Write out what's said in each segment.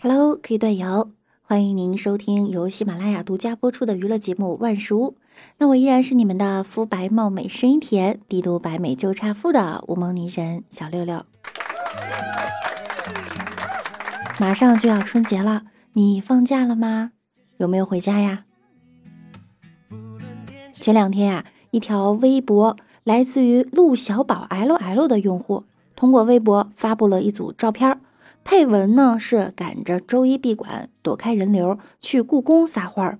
Hello，可以队友，欢迎您收听由喜马拉雅独家播出的娱乐节目《万事屋》。那我依然是你们的肤白貌美、声音甜、帝都白美就差富的无梦女神小六六。马上就要春节了，你放假了吗？有没有回家呀？前两天呀，一条微博来自于陆小宝 L L 的用户，通过微博发布了一组照片，配文呢是赶着周一闭馆，躲开人流去故宫撒欢儿。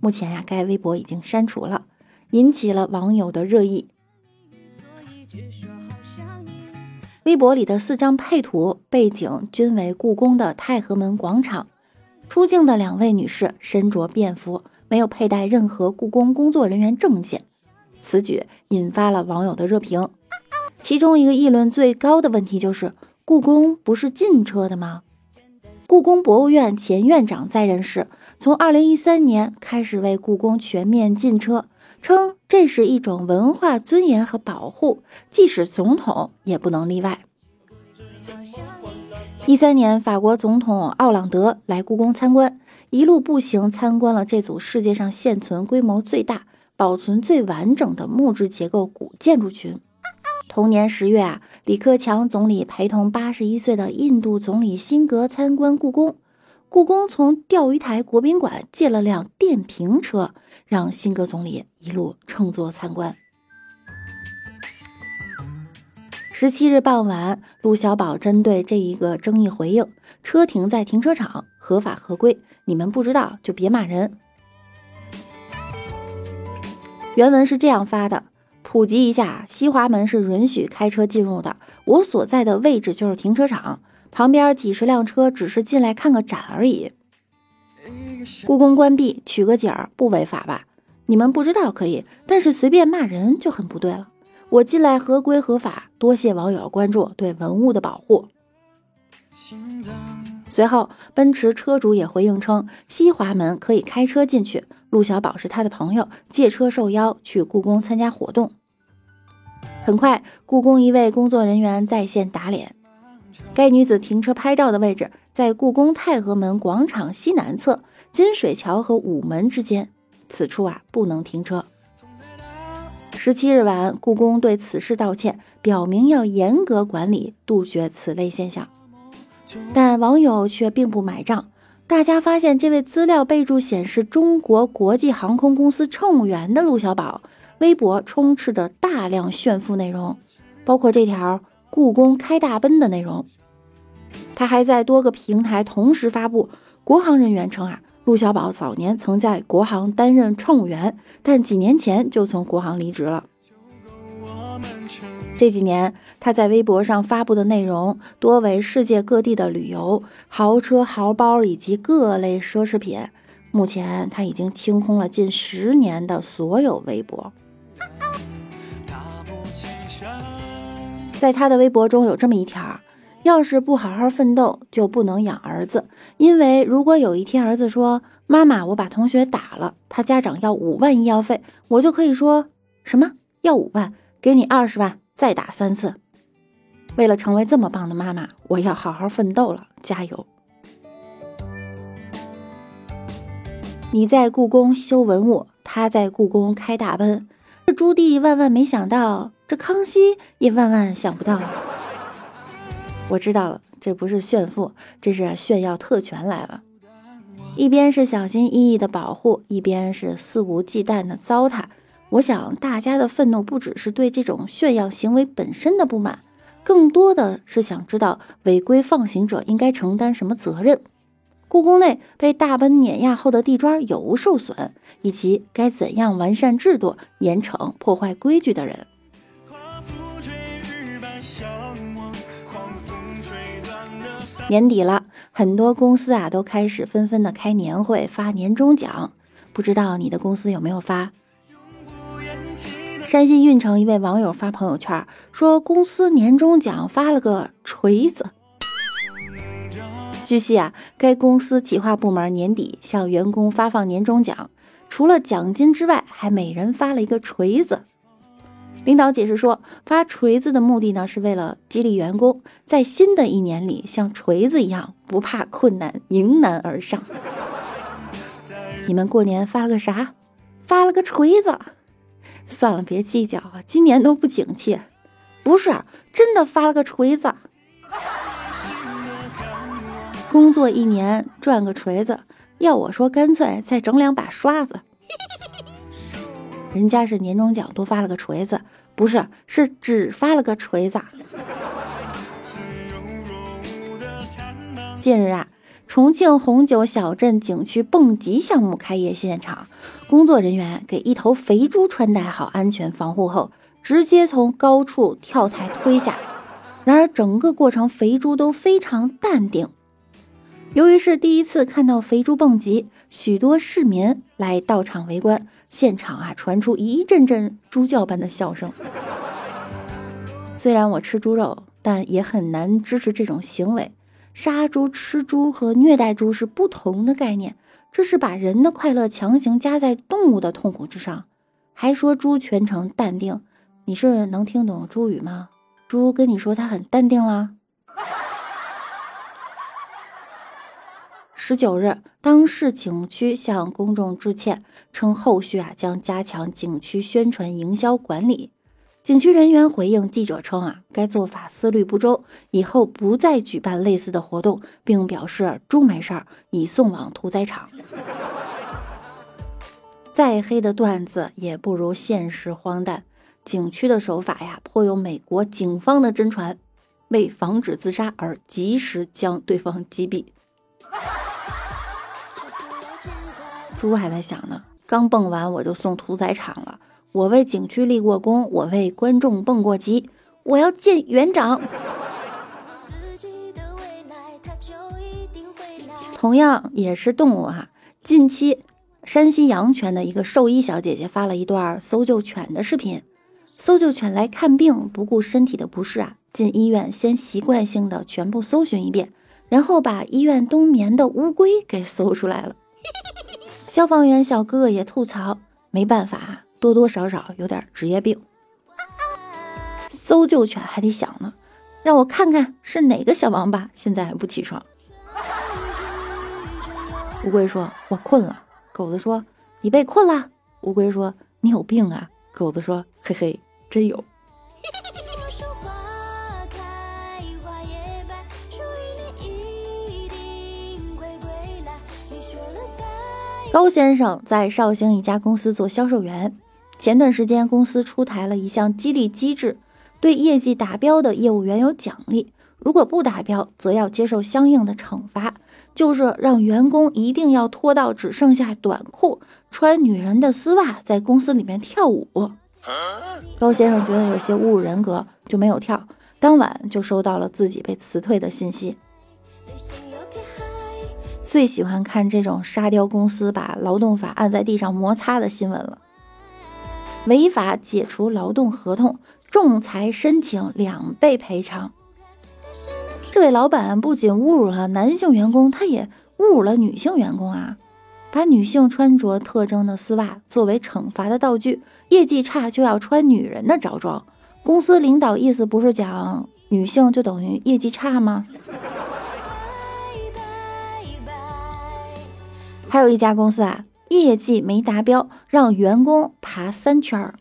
目前呀，该微博已经删除了，引起了网友的热议。微博里的四张配图背景均为故宫的太和门广场，出镜的两位女士身着便服。没有佩戴任何故宫工作人员证件，此举引发了网友的热评。其中一个议论最高的问题就是：故宫不是禁车的吗？故宫博物院前院长在任时，从2013年开始为故宫全面禁车，称这是一种文化尊严和保护，即使总统也不能例外。一三年，法国总统奥朗德来故宫参观。一路步行参观了这组世界上现存规模最大、保存最完整的木质结构古建筑群。同年十月啊，李克强总理陪同八十一岁的印度总理辛格参观故宫。故宫从钓鱼台国宾馆借了辆电瓶车，让辛格总理一路乘坐参观。十七日傍晚，陆小宝针对这一个争议回应：车停在停车场，合法合规。你们不知道就别骂人。原文是这样发的：普及一下，西华门是允许开车进入的。我所在的位置就是停车场旁边，几十辆车只是进来看个展而已。故宫关闭取个景儿不违法吧？你们不知道可以，但是随便骂人就很不对了。我进来合规合法，多谢网友关注对文物的保护。随后，奔驰车主也回应称，西华门可以开车进去。陆小宝是他的朋友，借车受邀去故宫参加活动。很快，故宫一位工作人员在线打脸：该女子停车拍照的位置在故宫太和门广场西南侧金水桥和午门之间，此处啊不能停车。十七日晚，故宫对此事道歉，表明要严格管理，杜绝此类现象。但网友却并不买账。大家发现，这位资料备注显示中国国际航空公司乘务员的陆小宝，微博充斥着大量炫富内容，包括这条“故宫开大奔”的内容。他还在多个平台同时发布。国航人员称啊，陆小宝早年曾在国航担任乘务员，但几年前就从国航离职了。这几年，他在微博上发布的内容多为世界各地的旅游、豪车、豪包以及各类奢侈品。目前，他已经清空了近十年的所有微博。在他的微博中有这么一条：要是不好好奋斗，就不能养儿子。因为如果有一天儿子说：“妈妈，我把同学打了，他家长要五万医药费”，我就可以说什么要五万，给你二十万。再打三次，为了成为这么棒的妈妈，我要好好奋斗了，加油！你在故宫修文物，他在故宫开大奔，这朱棣万万没想到，这康熙也万万想不到。我知道了，这不是炫富，这是炫耀特权来了。一边是小心翼翼的保护，一边是肆无忌惮的糟蹋。我想，大家的愤怒不只是对这种炫耀行为本身的不满，更多的是想知道违规放行者应该承担什么责任。故宫内被大奔碾压后的地砖有无受损，以及该怎样完善制度，严惩破坏规矩的人。年底了，很多公司啊都开始纷纷的开年会发年终奖，不知道你的公司有没有发？山西运城一位网友发朋友圈说，公司年终奖发了个锤子。据悉啊，该公司企划部门年底向员工发放年终奖，除了奖金之外，还每人发了一个锤子。领导解释说，发锤子的目的呢，是为了激励员工在新的一年里像锤子一样不怕困难，迎难而上。你们过年发了个啥？发了个锤子。算了，别计较啊，今年都不景气。不是，真的发了个锤子。工作一年赚个锤子，要我说，干脆再整两把刷子。人家是年终奖多发了个锤子，不是，是只发了个锤子。近日啊，重庆红酒小镇景区蹦极项目开业现场，工作人员给一头肥猪穿戴好安全防护后，直接从高处跳台推下。然而整个过程，肥猪都非常淡定。由于是第一次看到肥猪蹦极，许多市民来到场围观，现场啊传出一阵阵猪叫般的笑声。虽然我吃猪肉，但也很难支持这种行为。杀猪、吃猪和虐待猪是不同的概念，这是把人的快乐强行加在动物的痛苦之上。还说猪全程淡定，你是能听懂猪语吗？猪跟你说它很淡定啦。十九日，当市景区向公众致歉，称后续啊将加强景区宣传营销管理。景区人员回应记者称啊，该做法思虑不周，以后不再举办类似的活动，并表示猪没事儿，已送往屠宰场。再黑的段子也不如现实荒诞。景区的手法呀，颇有美国警方的真传，为防止自杀而及时将对方击毙。猪还在想呢，刚蹦完我就送屠宰场了。我为景区立过功，我为观众蹦过极，我要见园长。同样也是动物哈，近期山西阳泉的一个兽医小姐姐发了一段搜救犬的视频。搜救犬来看病，不顾身体的不适啊，进医院先习惯性的全部搜寻一遍，然后把医院冬眠的乌龟给搜出来了。消防员小哥哥也吐槽，没办法，多多少少有点职业病。搜救犬还得想呢，让我看看是哪个小王八现在还不起床。乌龟说：“我困了。”狗子说：“你被困了。”乌龟说：“你有病啊。”狗子说：“嘿嘿，真有。”高先生在绍兴一家公司做销售员。前段时间，公司出台了一项激励机制，对业绩达标的业务员有奖励，如果不达标，则要接受相应的惩罚，就是让员工一定要脱到只剩下短裤，穿女人的丝袜，在公司里面跳舞。高先生觉得有些侮辱人格，就没有跳。当晚就收到了自己被辞退的信息。最喜欢看这种沙雕公司把劳动法按在地上摩擦的新闻了。违法解除劳动合同，仲裁申请两倍赔偿。这位老板不仅侮辱了男性员工，他也侮辱了女性员工啊！把女性穿着特征的丝袜作为惩罚的道具，业绩差就要穿女人的着装。公司领导意思不是讲女性就等于业绩差吗？还有一家公司啊，业绩没达标，让员工爬三圈儿。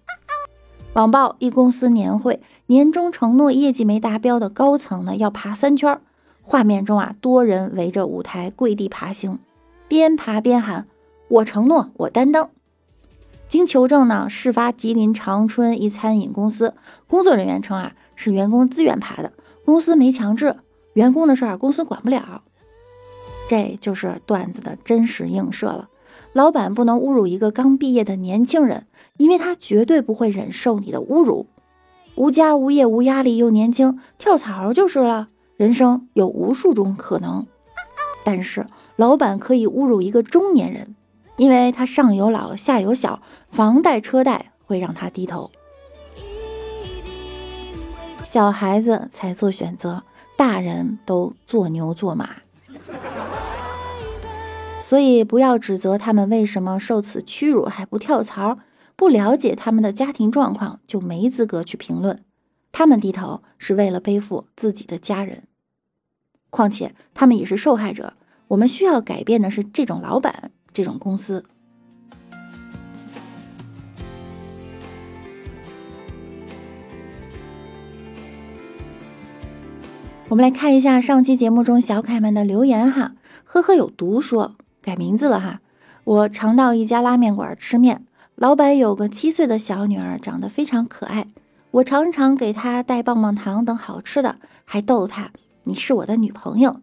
网曝一公司年会，年终承诺业绩没达标的高层呢要爬三圈儿。画面中啊，多人围着舞台跪地爬行，边爬边喊：“我承诺，我担当。”经求证呢，事发吉林长春一餐饮公司，工作人员称啊，是员工自愿爬的，公司没强制，员工的事儿公司管不了。这就是段子的真实映射了。老板不能侮辱一个刚毕业的年轻人，因为他绝对不会忍受你的侮辱。无家无业无压力又年轻，跳槽就是了。人生有无数种可能，但是老板可以侮辱一个中年人，因为他上有老下有小，房贷车贷会让他低头。小孩子才做选择，大人都做牛做马。所以不要指责他们为什么受此屈辱还不跳槽，不了解他们的家庭状况就没资格去评论。他们低头是为了背负自己的家人，况且他们也是受害者。我们需要改变的是这种老板，这种公司。我们来看一下上期节目中小可爱们的留言哈。呵呵，有毒说改名字了哈。我常到一家拉面馆吃面，老板有个七岁的小女儿，长得非常可爱。我常常给她带棒棒糖等好吃的，还逗她：“你是我的女朋友。”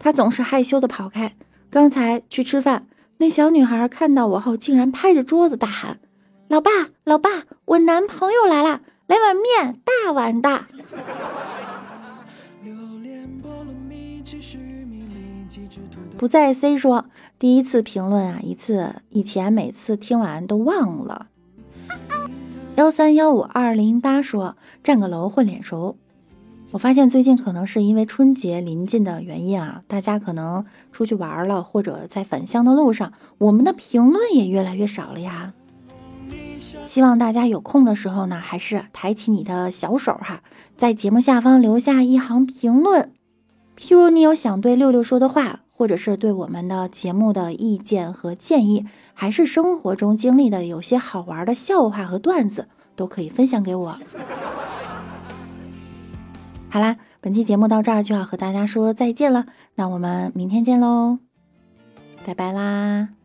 她总是害羞的跑开。刚才去吃饭，那小女孩看到我后，竟然拍着桌子大喊：“老爸，老爸，我男朋友来了，来碗面，大碗的。”不在 C 说第一次评论啊，一次以前每次听完都忘了。幺三幺五二零八说占个楼混脸熟。我发现最近可能是因为春节临近的原因啊，大家可能出去玩了，或者在返乡的路上，我们的评论也越来越少了呀。希望大家有空的时候呢，还是抬起你的小手哈，在节目下方留下一行评论，譬如你有想对六六说的话。或者是对我们的节目的意见和建议，还是生活中经历的有些好玩的笑话和段子，都可以分享给我。好啦，本期节目到这儿就要和大家说再见了，那我们明天见喽，拜拜啦。